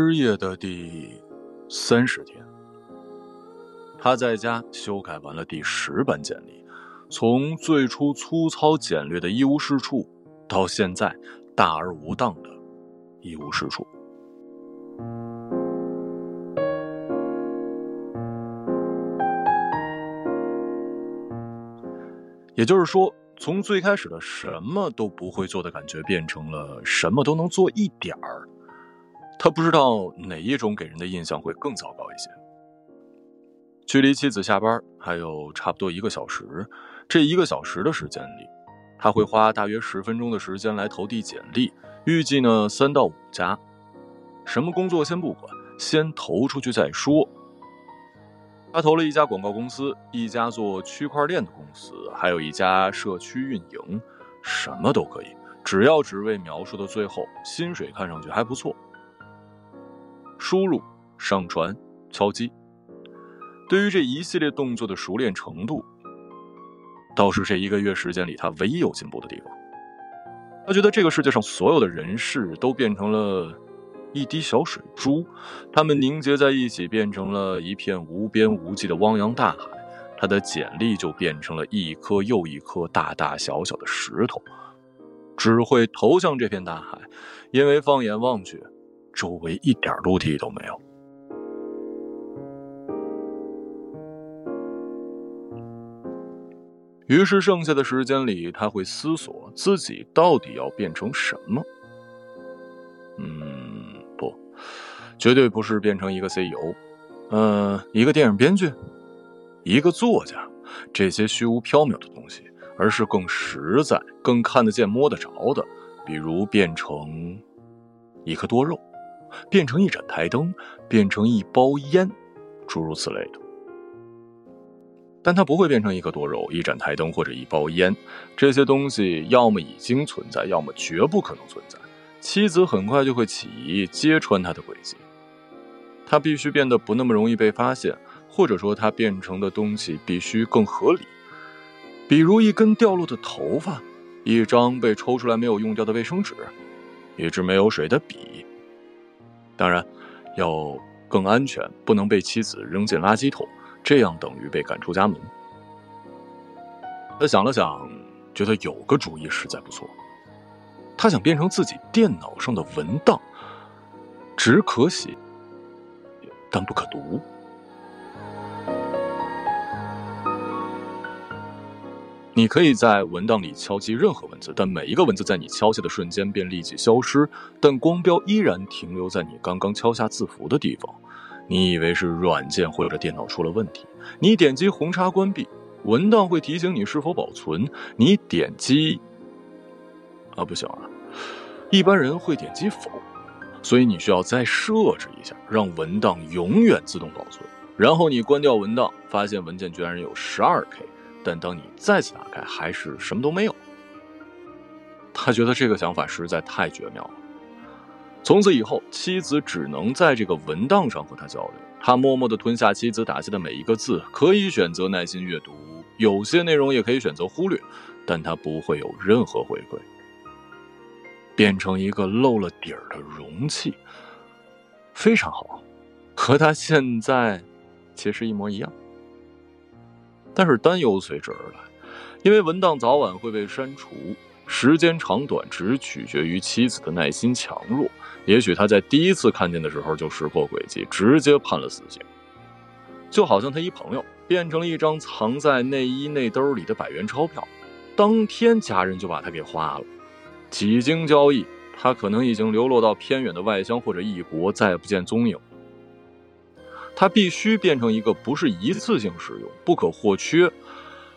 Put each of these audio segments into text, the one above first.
失业的第三十天，他在家修改完了第十版简历，从最初粗糙简略的一无是处，到现在大而无当的一无是处。也就是说，从最开始的什么都不会做的感觉，变成了什么都能做一点儿。他不知道哪一种给人的印象会更糟糕一些。距离妻子下班还有差不多一个小时，这一个小时的时间里，他会花大约十分钟的时间来投递简历，预计呢三到五家。什么工作先不管，先投出去再说。他投了一家广告公司，一家做区块链的公司，还有一家社区运营，什么都可以，只要职位描述的最后，薪水看上去还不错。输入、上传、敲击，对于这一系列动作的熟练程度，倒是这一个月时间里他唯一有进步的地方。他觉得这个世界上所有的人事都变成了一滴小水珠，他们凝结在一起，变成了一片无边无际的汪洋大海。他的简历就变成了一颗又一颗大大小小的石头，只会投向这片大海，因为放眼望去。周围一点陆地都没有，于是剩下的时间里，他会思索自己到底要变成什么。嗯，不，绝对不是变成一个 CEO，嗯，一个电影编剧，一个作家，这些虚无缥缈的东西，而是更实在、更看得见、摸得着的，比如变成一颗多肉。变成一盏台灯，变成一包烟，诸如此类的。但它不会变成一个多肉、一盏台灯或者一包烟。这些东西要么已经存在，要么绝不可能存在。妻子很快就会起疑，揭穿他的诡计。他必须变得不那么容易被发现，或者说他变成的东西必须更合理。比如一根掉落的头发，一张被抽出来没有用掉的卫生纸，一支没有水的笔。当然，要更安全，不能被妻子扔进垃圾桶，这样等于被赶出家门。他想了想，觉得有个主意实在不错。他想变成自己电脑上的文档，只可写，但不可读。你可以在文档里敲击任何文字，但每一个文字在你敲下的瞬间便立即消失，但光标依然停留在你刚刚敲下字符的地方。你以为是软件或者电脑出了问题，你点击红叉关闭，文档会提醒你是否保存。你点击，啊不行啊，一般人会点击否，所以你需要再设置一下，让文档永远自动保存。然后你关掉文档，发现文件居然有十二 K。但当你再次打开，还是什么都没有。他觉得这个想法实在太绝妙了。从此以后，妻子只能在这个文档上和他交流。他默默地吞下妻子打下的每一个字，可以选择耐心阅读，有些内容也可以选择忽略，但他不会有任何回馈。变成一个漏了底儿的容器，非常好，和他现在其实一模一样。但是担忧随之而来，因为文档早晚会被删除，时间长短只取决于妻子的耐心强弱。也许他在第一次看见的时候就识破诡计，直接判了死刑。就好像他一朋友变成了一张藏在内衣内兜里的百元钞票，当天家人就把他给花了。几经交易，他可能已经流落到偏远的外乡或者异国，再也不见踪影。它必须变成一个不是一次性使用、不可或缺，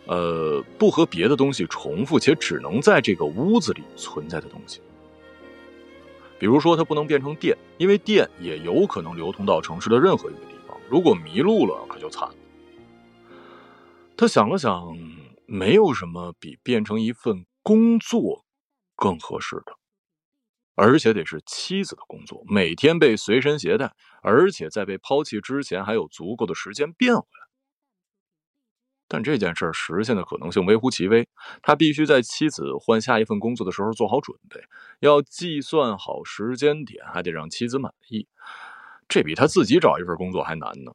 呃，不和别的东西重复且只能在这个屋子里存在的东西。比如说，它不能变成电，因为电也有可能流通到城市的任何一个地方。如果迷路了，可就惨了。他想了想，没有什么比变成一份工作更合适的。而且得是妻子的工作，每天被随身携带，而且在被抛弃之前还有足够的时间变回来。但这件事实现的可能性微乎其微。他必须在妻子换下一份工作的时候做好准备，要计算好时间点，还得让妻子满意。这比他自己找一份工作还难呢。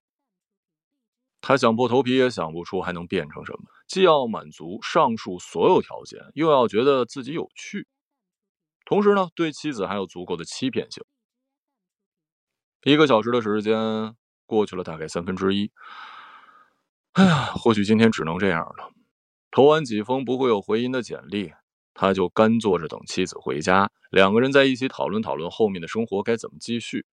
他想破头皮也想不出还能变成什么，既要满足上述所有条件，又要觉得自己有趣，同时呢，对妻子还有足够的欺骗性。一个小时的时间过去了，大概三分之一。哎呀，或许今天只能这样了。投完几封不会有回音的简历，他就干坐着等妻子回家，两个人在一起讨论讨论后面的生活该怎么继续。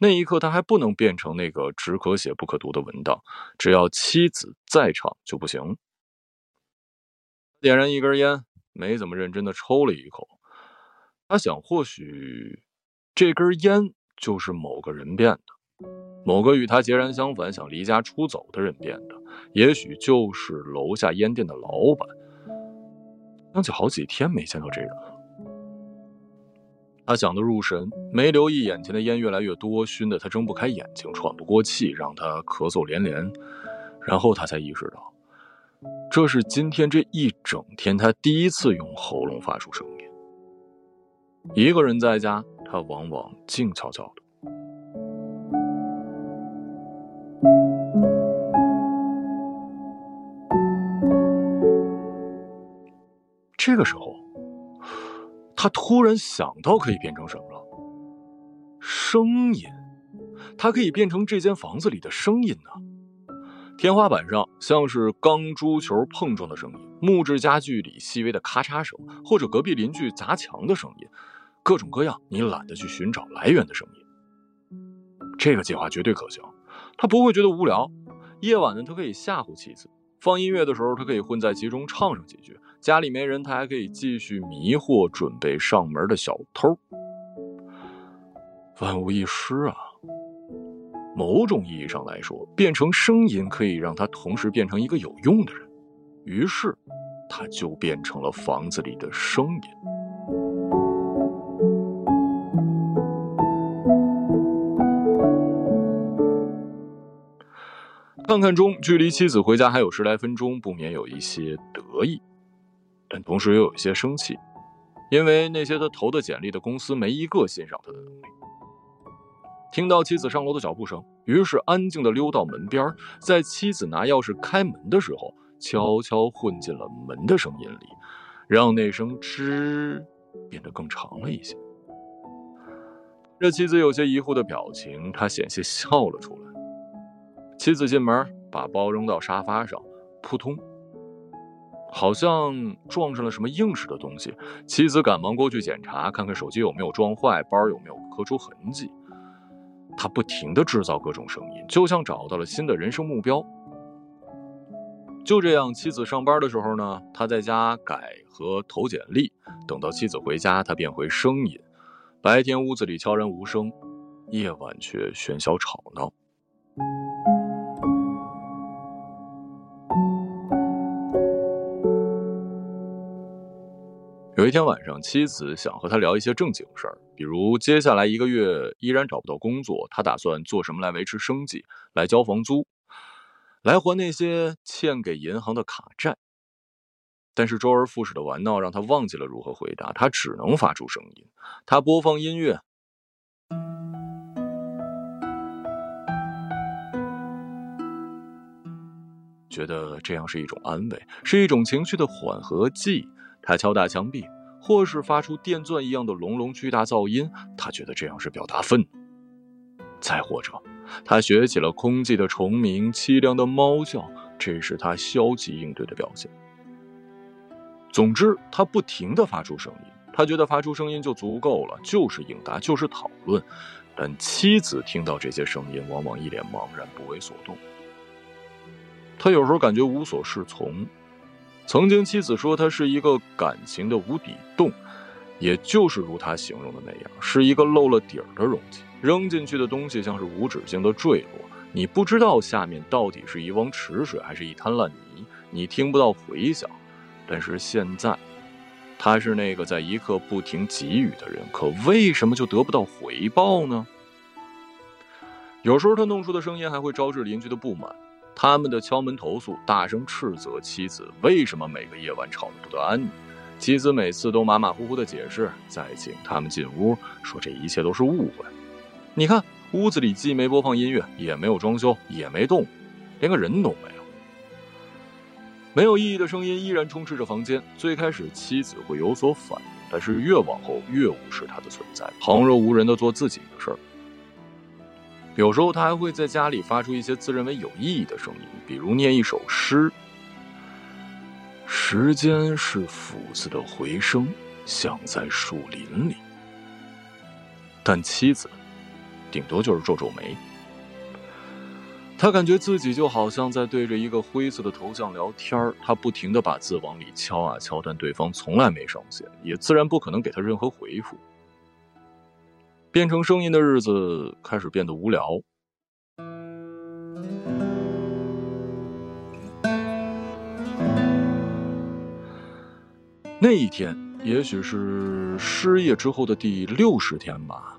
那一刻，他还不能变成那个只可写不可读的文档，只要妻子在场就不行。点燃一根烟，没怎么认真的抽了一口。他想，或许这根烟就是某个人变的。某个与他截然相反、想离家出走的人变的，也许就是楼下烟店的老板。想起好几天没见到这人了，他想得入神，没留意眼前的烟越来越多，熏得他睁不开眼睛，喘不过气，让他咳嗽连连。然后他才意识到，这是今天这一整天他第一次用喉咙发出声音。一个人在家，他往往静悄悄的。这个时候，他突然想到可以变成什么了？声音，他可以变成这间房子里的声音呢。天花板上像是钢珠球碰撞的声音，木质家具里细微的咔嚓声，或者隔壁邻居砸墙的声音，各种各样你懒得去寻找来源的声音。这个计划绝对可行，他不会觉得无聊。夜晚呢，他可以吓唬妻子。放音乐的时候，他可以混在其中唱上几句。家里没人，他还可以继续迷惑准备上门的小偷。万无一失啊！某种意义上来说，变成声音可以让他同时变成一个有用的人。于是，他就变成了房子里的声音。看看钟，距离妻子回家还有十来分钟，不免有一些得意，但同时又有一些生气，因为那些他投的简历的公司没一个欣赏他的能力。听到妻子上楼的脚步声，于是安静的溜到门边，在妻子拿钥匙开门的时候，悄悄混进了门的声音里，让那声吱变得更长了一些。这妻子有些疑惑的表情，他险些笑了出来。妻子进门，把包扔到沙发上，扑通，好像撞上了什么硬实的东西。妻子赶忙过去检查，看看手机有没有撞坏，包有没有磕出痕迹。他不停地制造各种声音，就像找到了新的人生目标。就这样，妻子上班的时候呢，他在家改和投简历；等到妻子回家，他变回声音。白天屋子里悄然无声，夜晚却喧嚣吵闹。有一天晚上，妻子想和他聊一些正经事儿，比如接下来一个月依然找不到工作，他打算做什么来维持生计，来交房租，来还那些欠给银行的卡债。但是周而复始的玩闹让他忘记了如何回答，他只能发出声音。他播放音乐，觉得这样是一种安慰，是一种情绪的缓和剂。他敲打墙壁，或是发出电钻一样的隆隆巨大噪音，他觉得这样是表达愤怒；再或者，他学起了空寂的虫鸣、凄凉的猫叫，这是他消极应对的表现。总之，他不停地发出声音，他觉得发出声音就足够了，就是应答，就是讨论。但妻子听到这些声音，往往一脸茫然，不为所动。他有时候感觉无所适从。曾经，妻子说他是一个感情的无底洞，也就是如他形容的那样，是一个漏了底儿的容器，扔进去的东西像是无止境的坠落，你不知道下面到底是一汪池水还是一滩烂泥，你听不到回响。但是现在，他是那个在一刻不停给予的人，可为什么就得不到回报呢？有时候他弄出的声音还会招致邻居的不满。他们的敲门投诉，大声斥责妻子为什么每个夜晚吵得不得安宁。妻子每次都马马虎虎的解释，再请他们进屋，说这一切都是误会。你看，屋子里既没播放音乐，也没有装修，也没动，连个人都没有。没有意义的声音依然充斥着房间。最开始，妻子会有所反应，但是越往后越无视他的存在，旁若无人的做自己的事儿。有时候，他还会在家里发出一些自认为有意义的声音，比如念一首诗。时间是斧子的回声，像在树林里。但妻子，顶多就是皱皱眉。他感觉自己就好像在对着一个灰色的头像聊天他不停的把字往里敲啊敲，但对方从来没上线，也自然不可能给他任何回复。变成声音的日子开始变得无聊。那一天，也许是失业之后的第六十天吧，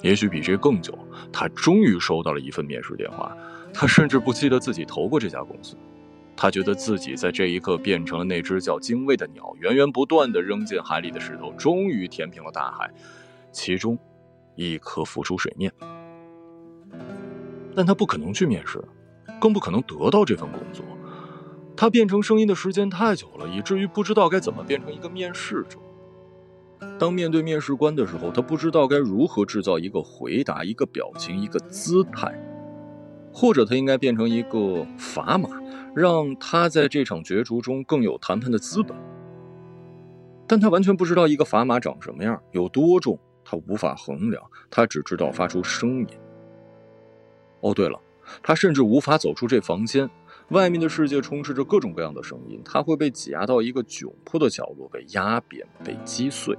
也许比这更久。他终于收到了一份面试电话，他甚至不记得自己投过这家公司。他觉得自己在这一刻变成了那只叫精卫的鸟，源源不断的扔进海里的石头，终于填平了大海，其中一颗浮出水面。但他不可能去面试，更不可能得到这份工作。他变成声音的时间太久了，以至于不知道该怎么变成一个面试者。当面对面试官的时候，他不知道该如何制造一个回答、一个表情、一个姿态，或者他应该变成一个砝码，让他在这场角逐中更有谈判的资本。但他完全不知道一个砝码长什么样，有多重，他无法衡量。他只知道发出声音。哦，对了，他甚至无法走出这房间。外面的世界充斥着各种各样的声音，他会被挤压到一个窘迫的角落，被压扁，被击碎。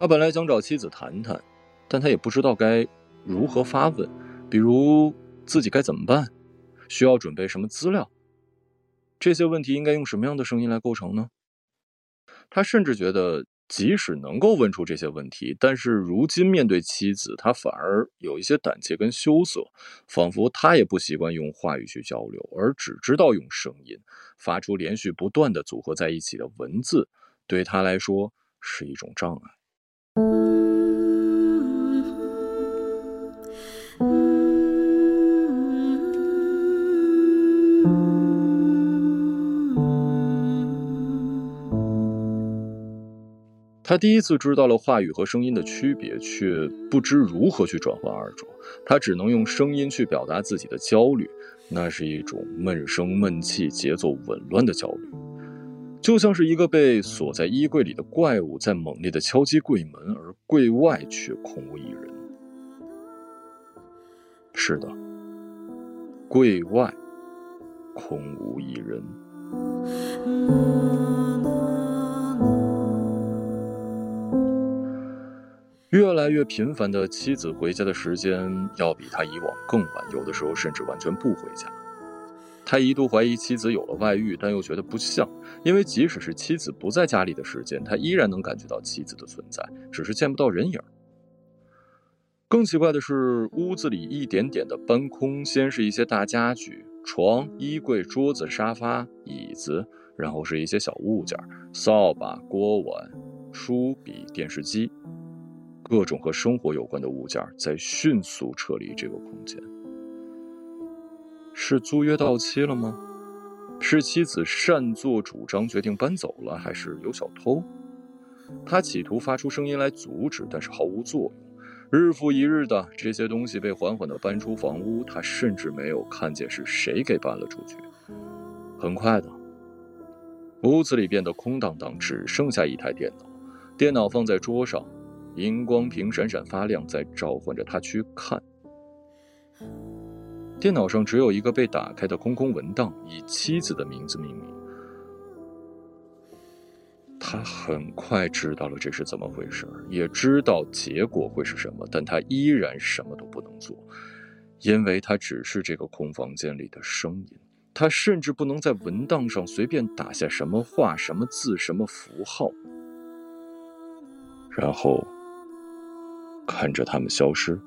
他本来想找妻子谈谈，但他也不知道该如何发问，比如自己该怎么办，需要准备什么资料，这些问题应该用什么样的声音来构成呢？他甚至觉得。即使能够问出这些问题，但是如今面对妻子，他反而有一些胆怯跟羞涩，仿佛他也不习惯用话语去交流，而只知道用声音发出连续不断的组合在一起的文字，对他来说是一种障碍。他第一次知道了话语和声音的区别，却不知如何去转换二者。他只能用声音去表达自己的焦虑，那是一种闷声闷气、节奏紊乱的焦虑，就像是一个被锁在衣柜里的怪物在猛烈的敲击柜门，而柜外却空无一人。是的，柜外空无一人。越来越频繁的妻子回家的时间要比他以往更晚，有的时候甚至完全不回家。他一度怀疑妻子有了外遇，但又觉得不像，因为即使是妻子不在家里的时间，他依然能感觉到妻子的存在，只是见不到人影。更奇怪的是，屋子里一点点的搬空，先是一些大家具，床、衣柜、桌子、沙发、椅子，然后是一些小物件，扫把、锅碗、书笔、电视机。各种和生活有关的物件在迅速撤离这个空间。是租约到期了吗？是妻子擅作主张决定搬走了，还是有小偷？他企图发出声音来阻止，但是毫无作用。日复一日的，这些东西被缓缓的搬出房屋，他甚至没有看见是谁给搬了出去。很快的，屋子里变得空荡荡，只剩下一台电脑，电脑放在桌上。荧光屏闪闪发亮，在召唤着他去看。电脑上只有一个被打开的空空文档，以妻子的名字命名。他很快知道了这是怎么回事，也知道结果会是什么，但他依然什么都不能做，因为他只是这个空房间里的声音。他甚至不能在文档上随便打下什么话、什么字、什么符号，然后。看着他们消失。